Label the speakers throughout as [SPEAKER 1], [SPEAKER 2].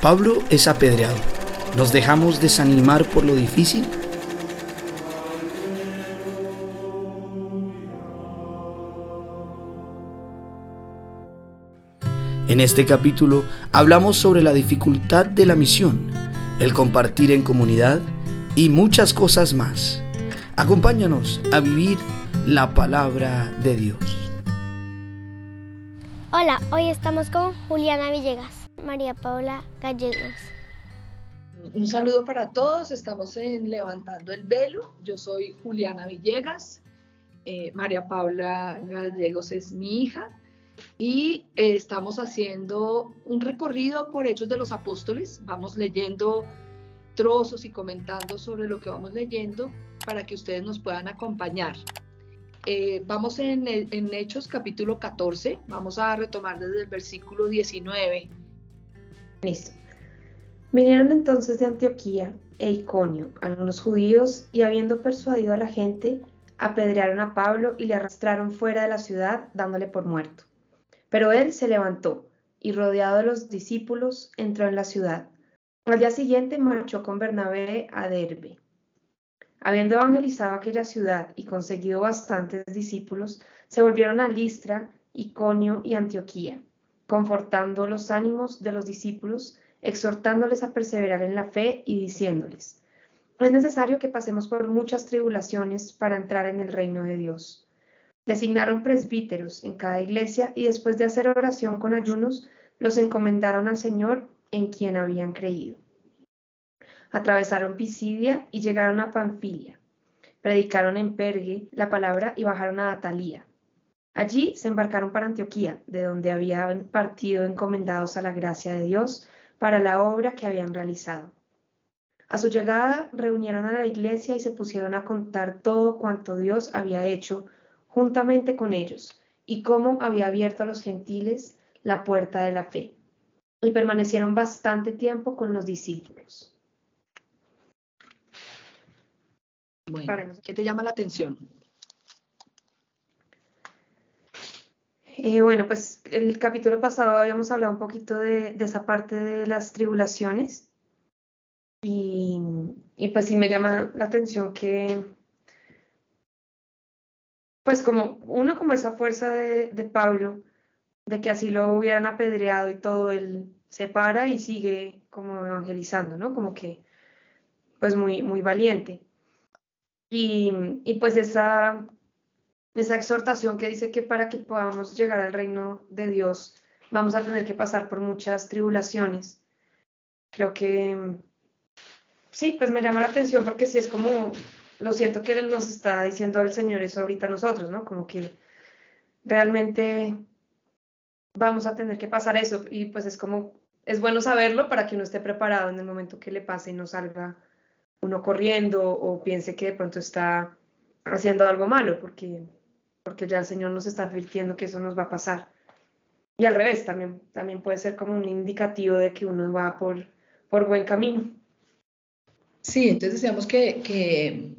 [SPEAKER 1] Pablo es apedreado. ¿Nos dejamos desanimar por lo difícil? En este capítulo hablamos sobre la dificultad de la misión, el compartir en comunidad y muchas cosas más. Acompáñanos a vivir la palabra de Dios.
[SPEAKER 2] Hola, hoy estamos con Juliana Villegas, María Paula Gallegos.
[SPEAKER 3] Un saludo para todos, estamos en Levantando el Velo. Yo soy Juliana Villegas, eh, María Paula Gallegos es mi hija y eh, estamos haciendo un recorrido por Hechos de los Apóstoles. Vamos leyendo trozos y comentando sobre lo que vamos leyendo para que ustedes nos puedan acompañar. Eh, vamos en, en, Hechos capítulo 14, vamos a retomar desde el versículo 19.
[SPEAKER 4] Vinieron entonces de Antioquía e Iconio algunos judíos y habiendo persuadido a la gente, apedrearon a Pablo y le arrastraron fuera de la ciudad dándole por muerto. Pero él se levantó y rodeado de los discípulos entró en la ciudad. Al día siguiente marchó con Bernabé a Derbe. Habiendo evangelizado aquella ciudad y conseguido bastantes discípulos, se volvieron a Listra, Iconio y Antioquía, confortando los ánimos de los discípulos, exhortándoles a perseverar en la fe y diciéndoles, es necesario que pasemos por muchas tribulaciones para entrar en el reino de Dios Designaron presbíteros en cada iglesia y después de hacer oración con ayunos, los encomendaron al Señor en quien habían creído. Atravesaron Pisidia y llegaron a Panfilia. Predicaron en Pergue la palabra y bajaron a Atalía. Allí se embarcaron para Antioquía, de donde habían partido encomendados a la gracia de Dios para la obra que habían realizado. A su llegada reunieron a la iglesia y se pusieron a contar todo cuanto Dios había hecho juntamente con ellos, y cómo había abierto a los gentiles la puerta de la fe. Y permanecieron bastante tiempo con los discípulos.
[SPEAKER 3] Bueno, ¿qué te llama la atención?
[SPEAKER 4] Eh, bueno, pues el capítulo pasado habíamos hablado un poquito de, esa parte de las tribulaciones y, y, pues sí me llama la atención que pues como uno como esa fuerza de, Pablo, de que así lo hubieran apedreado y todo, él se para y sigue como evangelizando, ¿no? Como que, pues muy, muy valiente. Y, pues esa, esa exhortación que dice que para que podamos llegar al reino de Dios vamos a tener que pasar por muchas tribulaciones. Creo que sí, pues me llama la atención porque sí es como lo siento que nos está diciendo el Señor eso ahorita a nosotros, ¿no? Como que realmente vamos a tener que pasar eso y pues es como, es bueno saberlo para que uno esté preparado en el momento que le pase y no salga uno corriendo o piense que de pronto está haciendo algo malo, porque, porque ya el Señor nos está advirtiendo que eso nos va a pasar. Y al revés, también, también puede ser como un indicativo de que uno va por, por buen camino.
[SPEAKER 3] Sí, entonces decíamos que,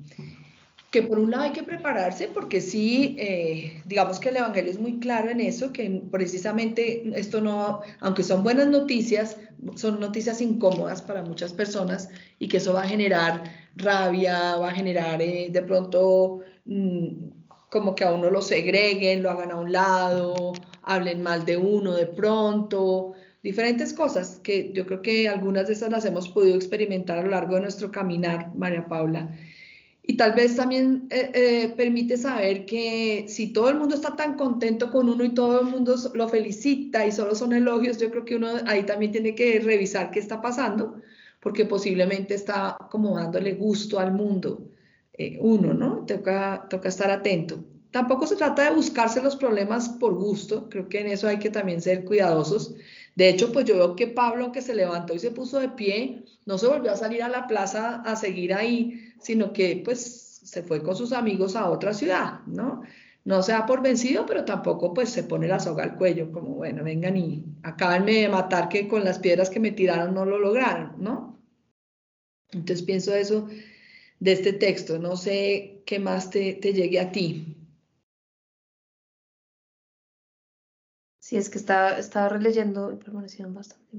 [SPEAKER 3] que, por un lado hay que prepararse porque sí, eh, digamos que el Evangelio es muy claro en eso, que precisamente esto no, aunque son buenas noticias, son noticias incómodas para muchas personas y que eso va a generar rabia, va a generar eh, de pronto mm, como que a uno lo segreguen, lo hagan a un lado, hablen mal de uno de pronto, diferentes cosas que yo creo que algunas de esas las hemos podido experimentar a lo largo de nuestro caminar, María Paula. Y tal vez también eh, eh, permite saber que si todo el mundo está tan contento con uno y todo el mundo lo felicita y solo son elogios, yo creo que uno ahí también tiene que revisar qué está pasando, porque posiblemente está como dándole gusto al mundo. Eh, uno, ¿no? Toca, toca estar atento. Tampoco se trata de buscarse los problemas por gusto, creo que en eso hay que también ser cuidadosos de hecho, pues yo veo que Pablo, que se levantó y se puso de pie, no se volvió a salir a la plaza a seguir ahí, sino que pues se fue con sus amigos a otra ciudad, ¿no? No se da por vencido, pero tampoco pues se pone la soga al cuello, como bueno, vengan y acábenme de matar que con las piedras que me tiraron no lo lograron, ¿no? Entonces pienso eso de este texto, no sé qué más te, te llegue a ti.
[SPEAKER 4] Sí, es que estaba, estaba releyendo y bastante.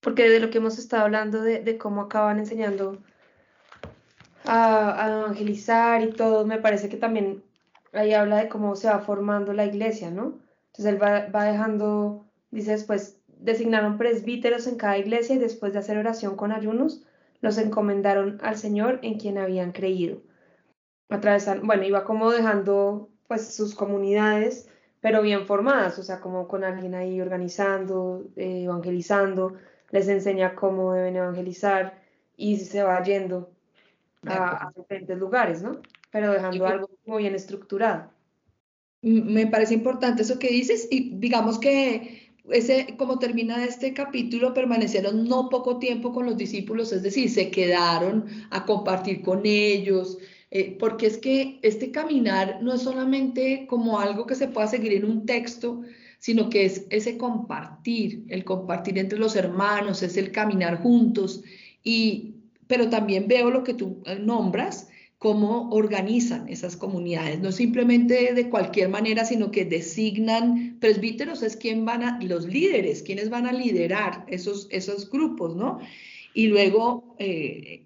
[SPEAKER 4] porque de lo que hemos estado hablando, de, cómo acaban enseñando a, a, evangelizar y todo, me parece que también ahí habla de cómo se va formando la iglesia, ¿no? Entonces él va, va dejando, dice después, designaron presbíteros en cada iglesia y después de hacer oración con ayunos, los encomendaron al Señor en quien habían creído. Atravesan, bueno, iba como dejando pues sus comunidades, pero bien formadas, o sea, como con alguien ahí organizando, eh, evangelizando, les enseña cómo deben evangelizar y se va yendo a, diferentes lugares, ¿no? Pero dejando algo muy bien estructurado.
[SPEAKER 3] Me parece importante eso que dices y digamos que ese, como termina este capítulo, permanecieron no poco tiempo con los discípulos, es decir, se quedaron a compartir con ellos, eh, porque es que este caminar no es solamente como algo que se pueda seguir en un texto, sino que es ese compartir, el compartir entre los hermanos, es el caminar juntos, y, pero también veo lo que tú eh, nombras, cómo organizan esas comunidades, no simplemente de cualquier manera, sino que designan presbíteros, es quien van a, los líderes, quienes van a liderar esos, esos grupos, ¿no? Y luego eh,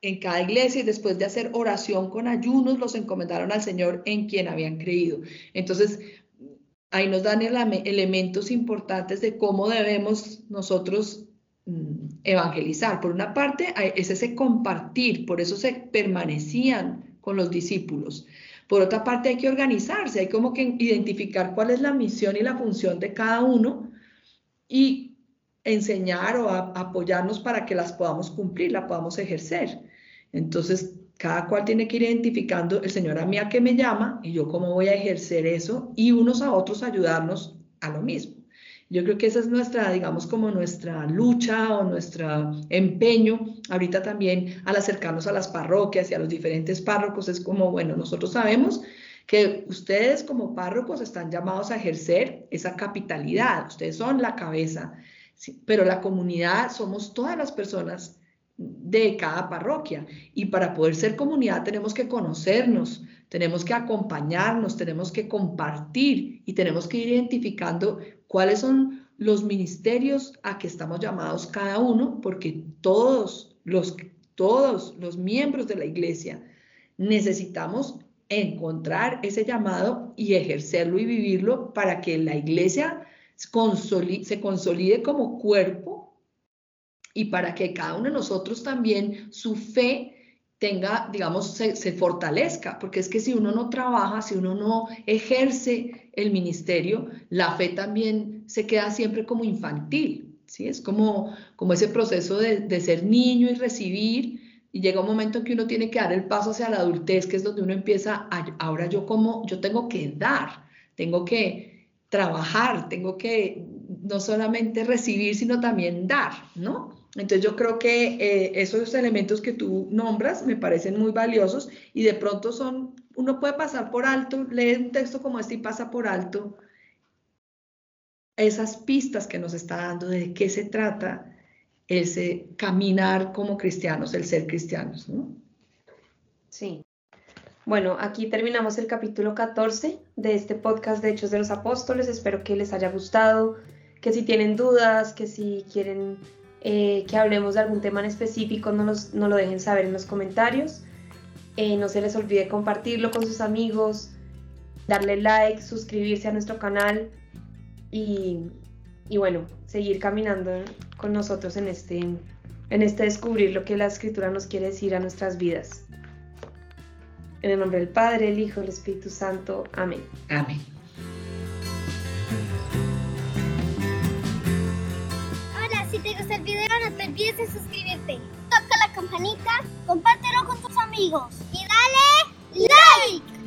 [SPEAKER 3] en cada iglesia y después de hacer oración con ayunos, los encomendaron al Señor en quien habían creído. Entonces, ahí nos dan elementos importantes de cómo debemos nosotros evangelizar. Por una parte, es ese compartir, por eso se permanecían con los discípulos. Por otra parte, hay que organizarse, hay como que identificar cuál es la misión y la función de cada uno y enseñar o apoyarnos para que las podamos cumplir, las podamos ejercer. Entonces, cada cual tiene que ir identificando el Señor a mí a qué me llama y yo cómo voy a ejercer eso y unos a otros ayudarnos a lo mismo. Yo creo que esa es nuestra, digamos, como nuestra lucha o nuestro empeño ahorita también al acercarnos a las parroquias y a los diferentes párrocos. Es como, bueno, nosotros sabemos que ustedes como párrocos están llamados a ejercer esa capitalidad. Ustedes son la cabeza, pero la comunidad somos todas las personas de cada parroquia. Y para poder ser comunidad tenemos que conocernos, tenemos que acompañarnos, tenemos que compartir y tenemos que ir identificando cuáles son los ministerios a que estamos llamados cada uno, porque todos los, todos los miembros de la iglesia necesitamos encontrar ese llamado y ejercerlo y vivirlo para que la iglesia se consolide como cuerpo y para que cada uno de nosotros también su fe tenga, digamos, se, fortalezca, porque es que si uno no trabaja, si uno no ejerce el ministerio, la fe también se queda siempre como infantil, ¿sí? Es como, como ese proceso de, de ser niño y recibir, y llega un momento en que uno tiene que dar el paso hacia la adultez, que es donde uno empieza, a, ahora yo como, yo tengo que dar, tengo que trabajar, tengo que no solamente recibir, sino también dar, ¿no? Entonces yo creo que eh, esos elementos que tú nombras me parecen muy valiosos y de pronto son, uno puede pasar por alto, lee un texto como este y pasa por alto esas pistas que nos está dando de qué se trata ese caminar como cristianos, el ser cristianos, ¿no?
[SPEAKER 4] Sí. Bueno, aquí terminamos el capítulo 14 de este podcast de Hechos de los Apóstoles. Espero que les haya gustado, que si tienen dudas, que si quieren eh, que hablemos de algún tema en específico, no, lo dejen saber en los comentarios. Eh, no se les olvide compartirlo con sus amigos, darle like, suscribirse a nuestro canal y, bueno, seguir caminando con nosotros en este, en este descubrir lo que la escritura nos quiere decir a nuestras vidas. En el nombre del Padre, el Hijo, el Espíritu Santo. Amén.
[SPEAKER 3] Amén.
[SPEAKER 2] video no te olvides de suscribirte, toca la campanita, compártelo con tus amigos y dale like.